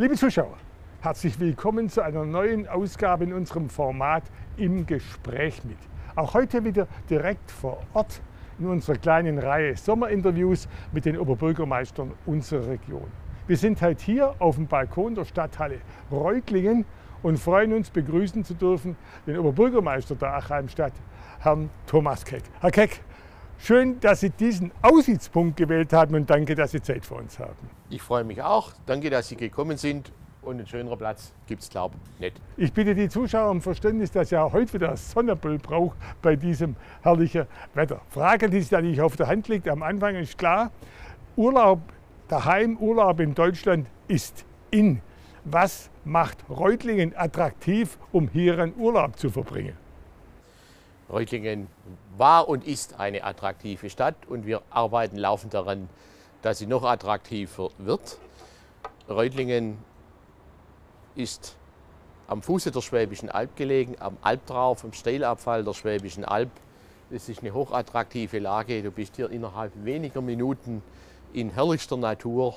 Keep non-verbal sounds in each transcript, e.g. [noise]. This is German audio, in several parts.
Liebe Zuschauer, herzlich willkommen zu einer neuen Ausgabe in unserem Format Im Gespräch mit. Auch heute wieder direkt vor Ort in unserer kleinen Reihe Sommerinterviews mit den Oberbürgermeistern unserer Region. Wir sind heute hier auf dem Balkon der Stadthalle Reutlingen und freuen uns, begrüßen zu dürfen den Oberbürgermeister der Achheimstadt, Herrn Thomas Keck. Herr Keck, schön, dass Sie diesen Aussichtspunkt gewählt haben und danke, dass Sie Zeit für uns haben. Ich freue mich auch. Danke, dass Sie gekommen sind. Und einen schöneren Platz gibt es, glaube ich, nicht. Ich bitte die Zuschauer um Verständnis, dass ja heute wieder Sonnenbill braucht bei diesem herrlichen Wetter. Frage, die sich da nicht auf der Hand liegt, am Anfang ist klar, Urlaub daheim, Urlaub in Deutschland ist in. Was macht Reutlingen attraktiv, um hier einen Urlaub zu verbringen? Reutlingen war und ist eine attraktive Stadt und wir arbeiten laufend daran, dass sie noch attraktiver wird. Reutlingen ist am Fuße der Schwäbischen Alb gelegen, am Albtrauf, am Steilabfall der Schwäbischen Alb. Es ist eine hochattraktive Lage. Du bist hier innerhalb weniger Minuten in herrlichster Natur.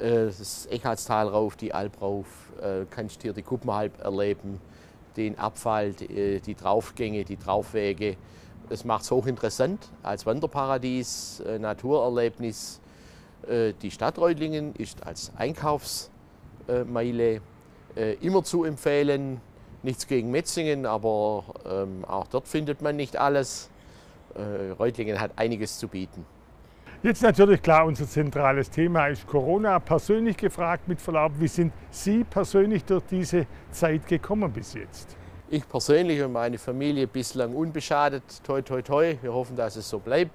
Äh, das Eckartstal rauf, die Alb rauf, äh, kannst hier die Kuppenhalb erleben, den Abfall, die, die Draufgänge, die Draufwege. Es macht es hochinteressant als Wanderparadies, äh, Naturerlebnis. Die Stadt Reutlingen ist als Einkaufsmeile immer zu empfehlen. Nichts gegen Metzingen, aber ähm, auch dort findet man nicht alles. Reutlingen hat einiges zu bieten. Jetzt natürlich klar, unser zentrales Thema ist Corona. Persönlich gefragt mit Verlaub, wie sind Sie persönlich durch diese Zeit gekommen bis jetzt? Ich persönlich und meine Familie bislang unbeschadet. Toi, toi, toi. Wir hoffen, dass es so bleibt.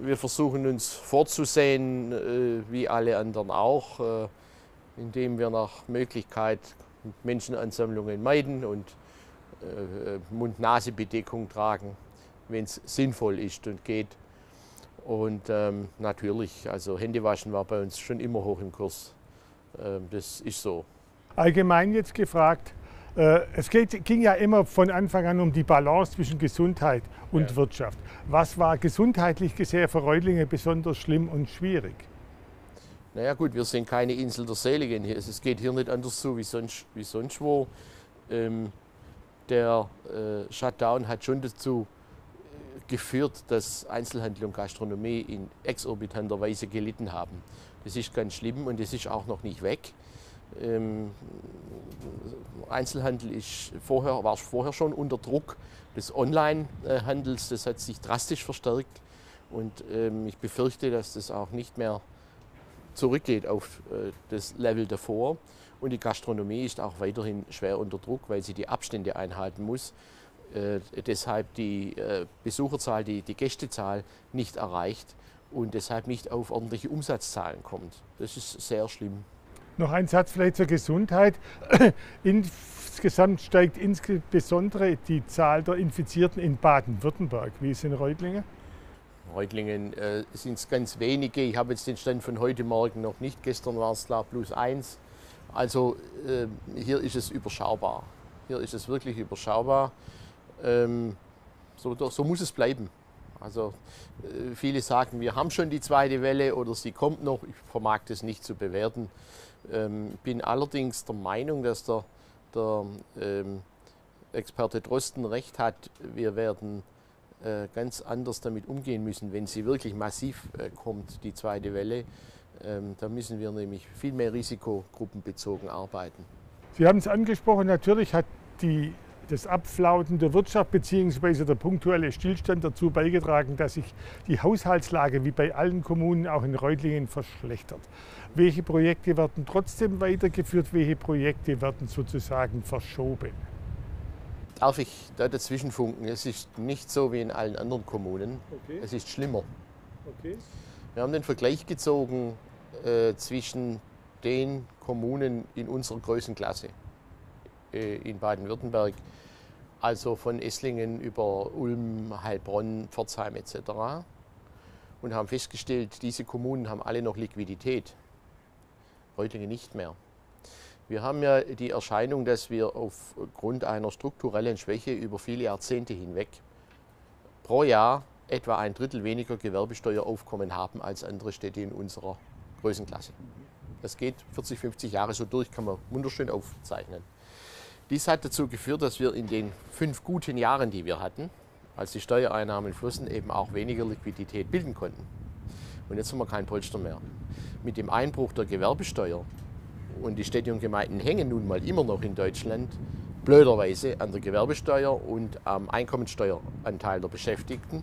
Wir versuchen uns vorzusehen, äh, wie alle anderen auch, äh, indem wir nach Möglichkeit Menschenansammlungen meiden und äh, Mund-Nase-Bedeckung tragen, wenn es sinnvoll ist und geht. Und ähm, natürlich, also Händewaschen war bei uns schon immer hoch im Kurs. Ähm, das ist so. Allgemein jetzt gefragt, äh, es geht, ging ja immer von Anfang an um die Balance zwischen Gesundheit und ja. Wirtschaft. Was war gesundheitlich gesehen für Reutlinge besonders schlimm und schwierig? Naja gut, wir sind keine Insel der Seligen. Es geht hier nicht anders zu wie sonst, wie sonst wo. Ähm, der äh, Shutdown hat schon dazu geführt, dass Einzelhandel und Gastronomie in exorbitanter Weise gelitten haben. Das ist ganz schlimm und das ist auch noch nicht weg. Ähm, Einzelhandel ist vorher, war vorher schon unter Druck des Online-Handels. Das hat sich drastisch verstärkt und ähm, ich befürchte, dass das auch nicht mehr zurückgeht auf äh, das Level davor. Und die Gastronomie ist auch weiterhin schwer unter Druck, weil sie die Abstände einhalten muss deshalb die äh, Besucherzahl, die, die Gästezahl nicht erreicht und deshalb nicht auf ordentliche Umsatzzahlen kommt. Das ist sehr schlimm. Noch ein Satz vielleicht zur Gesundheit. [clears throat] Insgesamt steigt insbesondere die Zahl der Infizierten in Baden-Württemberg. Wie ist in Reutlingen? Reutlingen äh, sind es ganz wenige. Ich habe jetzt den Stand von heute Morgen noch nicht. Gestern war es klar plus eins. Also äh, hier ist es überschaubar. Hier ist es wirklich überschaubar. Ähm, so, so, muss es bleiben. Also äh, viele sagen, wir haben schon die zweite Welle oder sie kommt noch. Ich vermag das nicht zu bewerten. Ähm, bin allerdings der Meinung, dass der, der ähm, Experte Drosten recht hat. Wir werden äh, ganz anders damit umgehen müssen, wenn sie wirklich massiv äh, kommt, die zweite Welle. Ähm, da müssen wir nämlich viel mehr risikogruppenbezogen arbeiten. Sie haben es angesprochen, natürlich hat die das Abflauten der Wirtschaft bzw. der punktuelle Stillstand dazu beigetragen, dass sich die Haushaltslage wie bei allen Kommunen auch in Reutlingen verschlechtert. Welche Projekte werden trotzdem weitergeführt, welche Projekte werden sozusagen verschoben? Darf ich da dazwischen funken? Es ist nicht so wie in allen anderen Kommunen. Okay. Es ist schlimmer. Okay. Wir haben den Vergleich gezogen äh, zwischen den Kommunen in unserer Größenklasse in Baden-Württemberg also von Esslingen über Ulm, Heilbronn, Pforzheim etc. Und haben festgestellt, diese Kommunen haben alle noch Liquidität, Reutlingen nicht mehr. Wir haben ja die Erscheinung, dass wir aufgrund einer strukturellen Schwäche über viele Jahrzehnte hinweg pro Jahr etwa ein Drittel weniger Gewerbesteueraufkommen haben als andere Städte in unserer Größenklasse. Das geht 40, 50 Jahre so durch, kann man wunderschön aufzeichnen. Dies hat dazu geführt, dass wir in den fünf guten Jahren, die wir hatten, als die Steuereinnahmen flossen, eben auch weniger Liquidität bilden konnten. Und jetzt haben wir kein Polster mehr. Mit dem Einbruch der Gewerbesteuer und die Städte und Gemeinden hängen nun mal immer noch in Deutschland blöderweise an der Gewerbesteuer und am Einkommensteueranteil der Beschäftigten,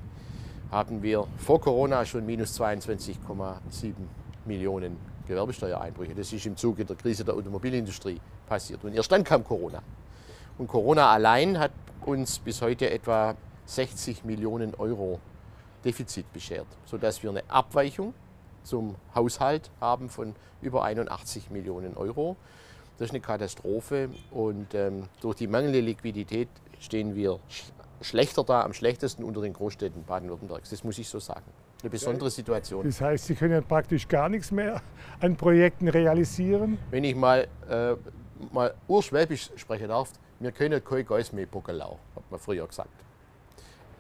haben wir vor Corona schon minus 22,7 Millionen Gewerbesteuereinbrüche. Das ist im Zuge der Krise der Automobilindustrie passiert. Und erst dann kam Corona. Und Corona allein hat uns bis heute etwa 60 Millionen Euro Defizit beschert, sodass wir eine Abweichung zum Haushalt haben von über 81 Millionen Euro. Das ist eine Katastrophe und ähm, durch die mangelnde Liquidität stehen wir sch schlechter da, am schlechtesten unter den Großstädten Baden-Württembergs. Das muss ich so sagen. Eine besondere Situation. Das heißt, Sie können ja praktisch gar nichts mehr an Projekten realisieren? Wenn ich mal, äh, mal urschwäbisch sprechen darf, wir können kein Gas mehr Bockelau, hat man früher gesagt.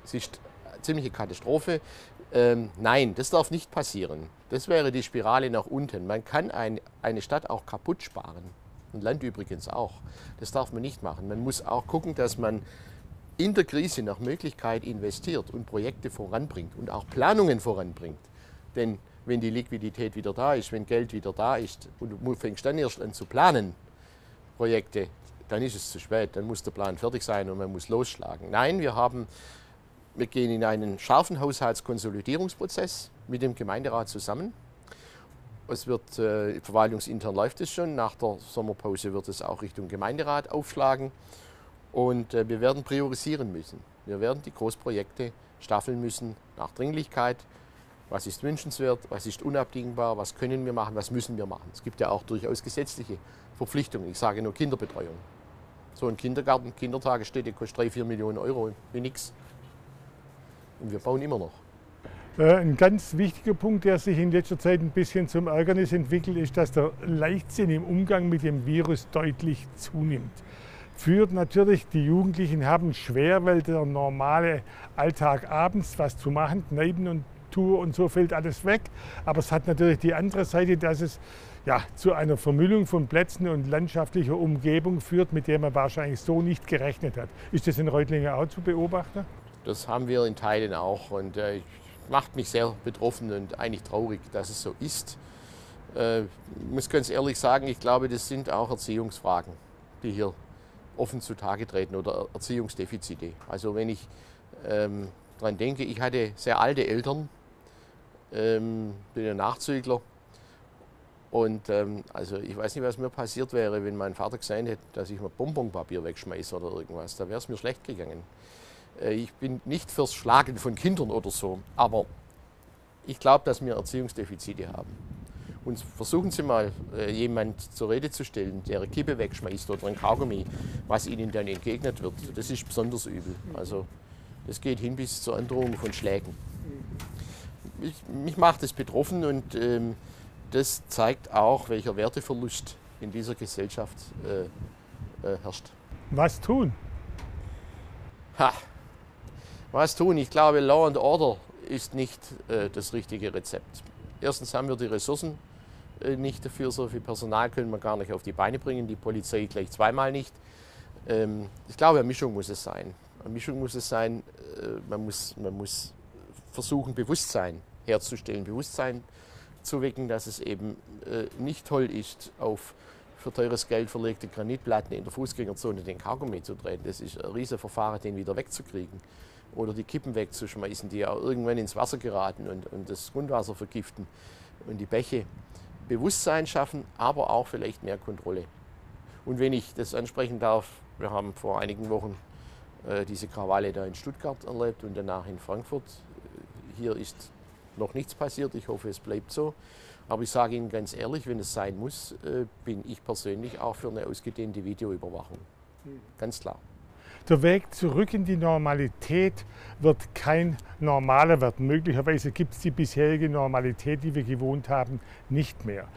Es ist eine ziemliche Katastrophe. Ähm, nein, das darf nicht passieren. Das wäre die Spirale nach unten. Man kann ein, eine Stadt auch kaputt sparen. Und Land übrigens auch. Das darf man nicht machen. Man muss auch gucken, dass man in der Krise nach Möglichkeit investiert und Projekte voranbringt und auch Planungen voranbringt. Denn wenn die Liquidität wieder da ist, wenn Geld wieder da ist und du fängst dann erst an zu planen, Projekte, dann ist es zu spät. Dann muss der Plan fertig sein und man muss losschlagen. Nein, wir haben wir gehen in einen scharfen Haushaltskonsolidierungsprozess mit dem Gemeinderat zusammen. Es wird äh, verwaltungsintern läuft es schon. Nach der Sommerpause wird es auch Richtung Gemeinderat aufschlagen. Und äh, wir werden priorisieren müssen. Wir werden die Großprojekte staffeln müssen nach Dringlichkeit. Was ist wünschenswert, was ist unabdingbar, was können wir machen, was müssen wir machen. Es gibt ja auch durchaus gesetzliche Verpflichtungen. Ich sage nur Kinderbetreuung. So ein Kindergarten, Kindertagesstätte kostet 3, 4 Millionen Euro, wie nichts. Und wir bauen immer noch. Äh, ein ganz wichtiger Punkt, der sich in letzter Zeit ein bisschen zum Ärgernis entwickelt, ist, dass der Leichtsinn im Umgang mit dem Virus deutlich zunimmt. Führt natürlich, die Jugendlichen haben schwer, weil der normale Alltag abends was zu machen, Kneipen und Tour und so fällt alles weg. Aber es hat natürlich die andere Seite, dass es ja, zu einer Vermüllung von Plätzen und landschaftlicher Umgebung führt, mit der man wahrscheinlich so nicht gerechnet hat. Ist das in Reutlingen auch zu beobachten? Das haben wir in Teilen auch und äh, macht mich sehr betroffen und eigentlich traurig, dass es so ist. Äh, ich muss ganz ehrlich sagen, ich glaube, das sind auch Erziehungsfragen, die hier offen zutage treten oder Erziehungsdefizite. Also wenn ich ähm, daran denke, ich hatte sehr alte Eltern, ähm, bin ein Nachzügler und ähm, also ich weiß nicht, was mir passiert wäre, wenn mein Vater gesehen hätte, dass ich mal Bonbonpapier wegschmeiße oder irgendwas. Da wäre es mir schlecht gegangen. Äh, ich bin nicht fürs Schlagen von Kindern oder so, aber ich glaube, dass wir Erziehungsdefizite haben. Und versuchen Sie mal, äh, jemand zur Rede zu stellen, der eine Kippe wegschmeißt oder ein Kaugummi, was Ihnen dann entgegnet wird. Das ist besonders übel. Also das geht hin bis zur Androhung von Schlägen. Ich, mich macht das betroffen und ähm, das zeigt auch, welcher Werteverlust in dieser Gesellschaft äh, äh, herrscht. Was tun? Ha, was tun? Ich glaube, Law and Order ist nicht äh, das richtige Rezept. Erstens haben wir die Ressourcen äh, nicht dafür, so viel Personal können wir gar nicht auf die Beine bringen, die Polizei gleich zweimal nicht. Ähm, ich glaube, eine Mischung muss es sein. Eine Mischung muss es sein, äh, man, muss, man muss versuchen, Bewusstsein herzustellen, Bewusstsein zu wecken, dass es eben äh, nicht toll ist, auf für teures Geld verlegte Granitplatten in der Fußgängerzone den Kaugummi zu drehen. Das ist ein Riesenverfahren, den wieder wegzukriegen oder die Kippen wegzuschmeißen, die auch irgendwann ins Wasser geraten und, und das Grundwasser vergiften und die Bäche. Bewusstsein schaffen, aber auch vielleicht mehr Kontrolle. Und wenn ich das ansprechen darf, wir haben vor einigen Wochen äh, diese Krawalle da in Stuttgart erlebt und danach in Frankfurt. Hier ist noch nichts passiert, ich hoffe, es bleibt so. Aber ich sage Ihnen ganz ehrlich, wenn es sein muss, äh, bin ich persönlich auch für eine ausgedehnte Videoüberwachung. Mhm. Ganz klar. Der Weg zurück in die Normalität wird kein normaler werden. Möglicherweise gibt es die bisherige Normalität, die wir gewohnt haben, nicht mehr.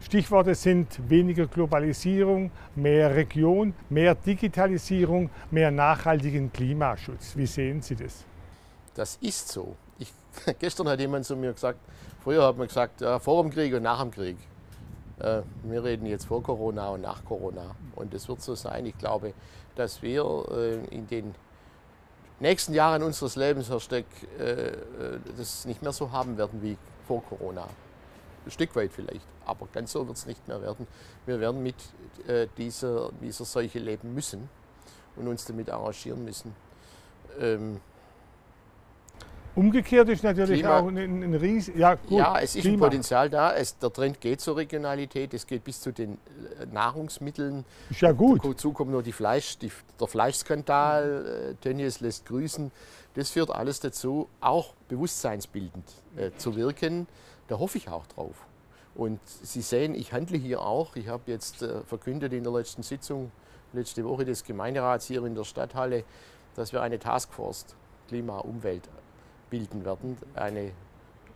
Stichworte sind weniger Globalisierung, mehr Region, mehr Digitalisierung, mehr nachhaltigen Klimaschutz. Wie sehen Sie das? Das ist so. [laughs] Gestern hat jemand zu mir gesagt, früher hat man gesagt, ja, vor dem Krieg und nach dem Krieg. Äh, wir reden jetzt vor Corona und nach Corona. Und es wird so sein. Ich glaube, dass wir äh, in den nächsten Jahren unseres Lebens, Herr Steck, äh, das nicht mehr so haben werden wie vor Corona. Ein Stück weit vielleicht, aber ganz so wird es nicht mehr werden. Wir werden mit dieser, dieser Seuche leben müssen und uns damit arrangieren müssen. Ähm, Umgekehrt ist natürlich Klima, auch ein, ein Ries ja, gut, ja, es ist Klima. ein Potenzial da. Es, der Trend geht zur Regionalität. Es geht bis zu den äh, Nahrungsmitteln. Ist ja gut. Dazu kommt nur die Fleisch, die, der Fleischskandal. Äh, Tönnies lässt grüßen. Das führt alles dazu, auch bewusstseinsbildend äh, zu wirken. Da hoffe ich auch drauf. Und Sie sehen, ich handle hier auch. Ich habe jetzt äh, verkündet in der letzten Sitzung, letzte Woche des Gemeinderats hier in der Stadthalle, dass wir eine Taskforce Klima, Umwelt bilden werden. Eine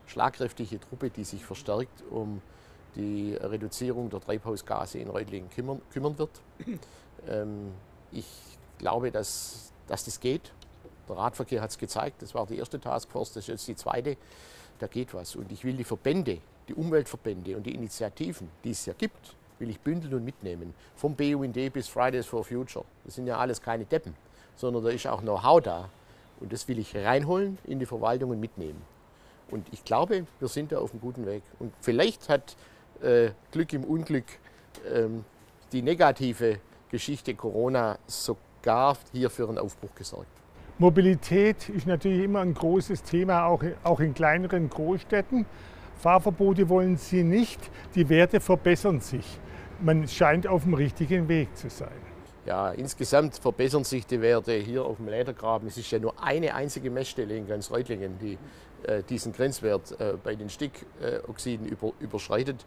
schlagkräftige Truppe, die sich verstärkt um die Reduzierung der Treibhausgase in Reutlingen kümmern, kümmern wird. [clears throat] Ähm, ich glaube, dass, dass das geht. Der Radverkehr hat es gezeigt, das war die erste Taskforce, das ist jetzt die zweite. Da geht was. Und ich will die Verbände, die Umweltverbände und die Initiativen, die es ja gibt, will ich bündeln und mitnehmen. Vom BUND bis Fridays for Future. Das sind ja alles keine Deppen, sondern da ist auch Know-how da. Und das will ich reinholen in die Verwaltung und mitnehmen. Und ich glaube, wir sind da auf einem guten Weg. Und vielleicht hat äh, Glück im Unglück ähm, die negative Geschichte Corona sogar hier für einen Aufbruch gesorgt. Mobilität ist natürlich immer ein großes Thema, auch, auch in kleineren Großstädten. Fahrverbote wollen Sie nicht, die Werte verbessern sich. Man scheint auf dem richtigen Weg zu sein. Ja, insgesamt verbessern sich die Werte hier auf dem Ledergraben. Es ist ja nur eine einzige Messstelle in ganz Reutlingen, die äh, diesen Grenzwert äh, bei den Stickoxiden über, überschreitet.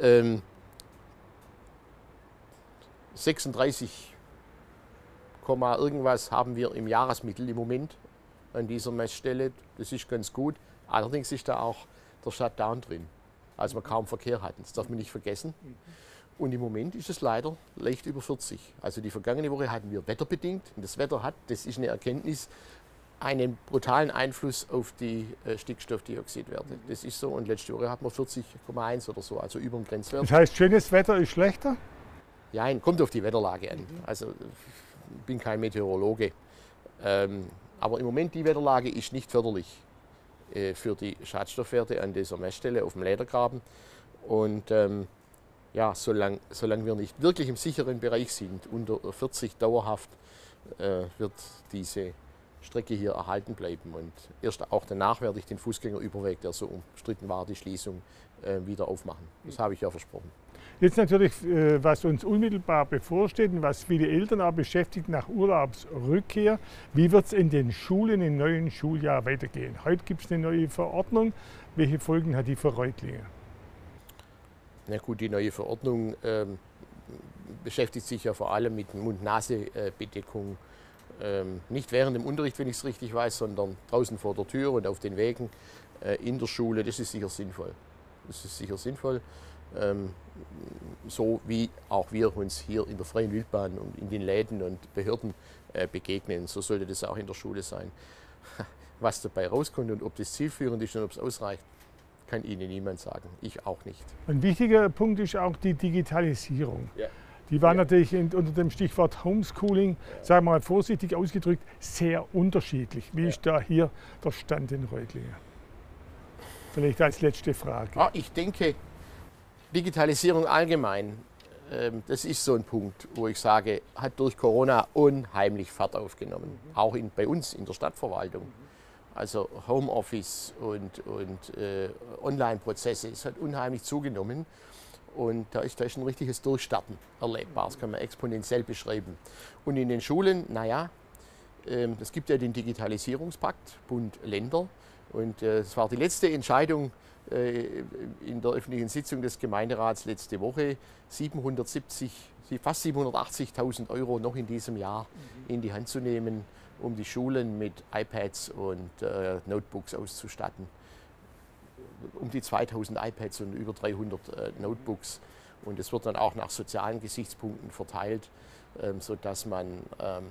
Ähm, 36, irgendwas haben wir im Jahresmittel im Moment an dieser Messstelle. Das ist ganz gut. Allerdings ist da auch der Shutdown drin, als wir kaum Verkehr hatten. Das darf man nicht vergessen. Und im Moment ist es leider leicht über 40. Also die vergangene Woche hatten wir wetterbedingt. Und das Wetter hat, das ist eine Erkenntnis, einen brutalen Einfluss auf die äh, Stickstoffdioxidwerte. Das ist so. Und letzte Woche hatten wir 40,1 oder so, also über dem Grenzwert. Das heißt, schönes Wetter ist schlechter? Ja, kommt auf die Wetterlage an. Also ich bin kein Meteorologe. Ähm, aber im Moment die Wetterlage ist nicht förderlich äh, für die Schadstoffwerte an dieser Messstelle auf dem Ledergraben. Und ähm, ja, solange, solange wir nicht wirklich im sicheren Bereich sind, unter 40 dauerhaft, äh, wird diese Strecke hier erhalten bleiben. Und erst auch danach werde ich den Fußgängerüberweg, der so umstritten war, die Schließung, äh, wieder aufmachen. Das habe ich ja versprochen. Jetzt natürlich, äh, was uns unmittelbar bevorsteht und was viele Eltern auch beschäftigt nach Urlaubsrückkehr. Wie wird es in den Schulen im neuen Schuljahr weitergehen? Heute gibt es eine neue Verordnung. Welche Folgen hat die für Reutlinge? Na gut, die neue Verordnung ähm, beschäftigt sich ja vor allem mit Mund-Nase-Bedeckung. Ähm, nicht während dem Unterricht, wenn ich es richtig weiß, sondern draußen vor der Tür und auf den Wegen äh, in der Schule. Das ist sicher sinnvoll. Das ist sicher sinnvoll. Ähm, so wie auch wir uns hier in der freien Wildbahn und in den Läden und Behörden äh, begegnen. So sollte das auch in der Schule sein. [laughs] Was dabei rauskommt und ob das zielführend ist und ob es ausreicht, kann Ihnen niemand sagen. Ich auch nicht. Ein wichtiger Punkt ist auch die Digitalisierung. Ja. Die war ja. natürlich unter dem Stichwort Homeschooling, ja. sagen wir mal vorsichtig ausgedrückt, sehr unterschiedlich. Wie ist da hier der Stand in Reutlingen? Vielleicht als letzte Frage. Ah, ich denke, Digitalisierung allgemein, ähm, das ist so ein Punkt, wo ich sage, hat durch Corona unheimlich Fahrt aufgenommen. Mhm. Auch in, bei uns in der Stadtverwaltung. Also Homeoffice und, und äh, Online-Prozesse, es hat unheimlich zugenommen. Und da ist, da ist ein richtiges Durchstarten erlebbar. Das kann man exponentiell beschreiben. Und in den Schulen, naja, ähm, es gibt ja den Digitalisierungspakt, Bund, Länder. Und äh, es war die letzte Entscheidung äh, in der öffentlichen Sitzung des Gemeinderats letzte Woche. 770, fast 780.000 Euro noch in diesem Jahr in die Hand zu nehmen um die Schulen mit iPads und äh, Notebooks auszustatten. Um die 2000 iPads und über 300 äh, Notebooks. Und es wird dann auch nach sozialen Gesichtspunkten verteilt, ähm, sodass man ähm,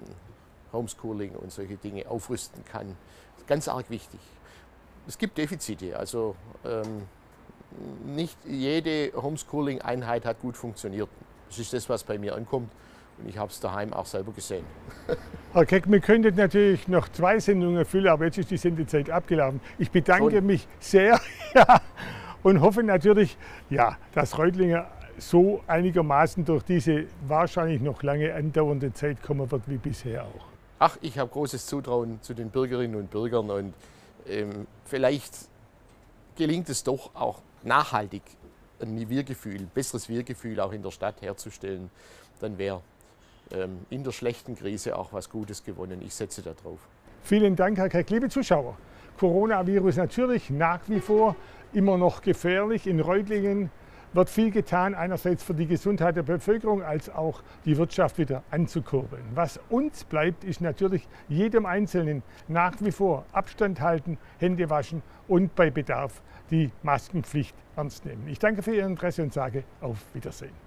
Homeschooling und solche Dinge aufrüsten kann. Ganz arg wichtig. Es gibt Defizite. Also ähm, nicht jede Homeschooling-Einheit hat gut funktioniert. Das ist das, was bei mir ankommt. Und ich habe es daheim auch selber gesehen. [laughs] Herr Keck, wir könnten natürlich noch zwei Sendungen füllen, aber jetzt ist die Sendezeit abgelaufen. Ich bedanke Schon. mich sehr [laughs] ja, und hoffe natürlich, ja, dass Reutlinger so einigermaßen durch diese wahrscheinlich noch lange andauernde Zeit kommen wird wie bisher auch. Ach, ich habe großes Zutrauen zu den Bürgerinnen und Bürgern und ähm, vielleicht gelingt es doch auch nachhaltig ein Wir-Gefühl, besseres Wir-Gefühl auch in der Stadt herzustellen. Dann wäre in der schlechten Krise auch was Gutes gewonnen. Ich setze darauf. Vielen Dank, Herr Keck. Liebe Zuschauer, Coronavirus natürlich nach wie vor immer noch gefährlich. In Reutlingen wird viel getan, einerseits für die Gesundheit der Bevölkerung, als auch die Wirtschaft wieder anzukurbeln. Was uns bleibt, ist natürlich jedem Einzelnen nach wie vor Abstand halten, Hände waschen und bei Bedarf die Maskenpflicht ernst nehmen. Ich danke für Ihr Interesse und sage auf Wiedersehen.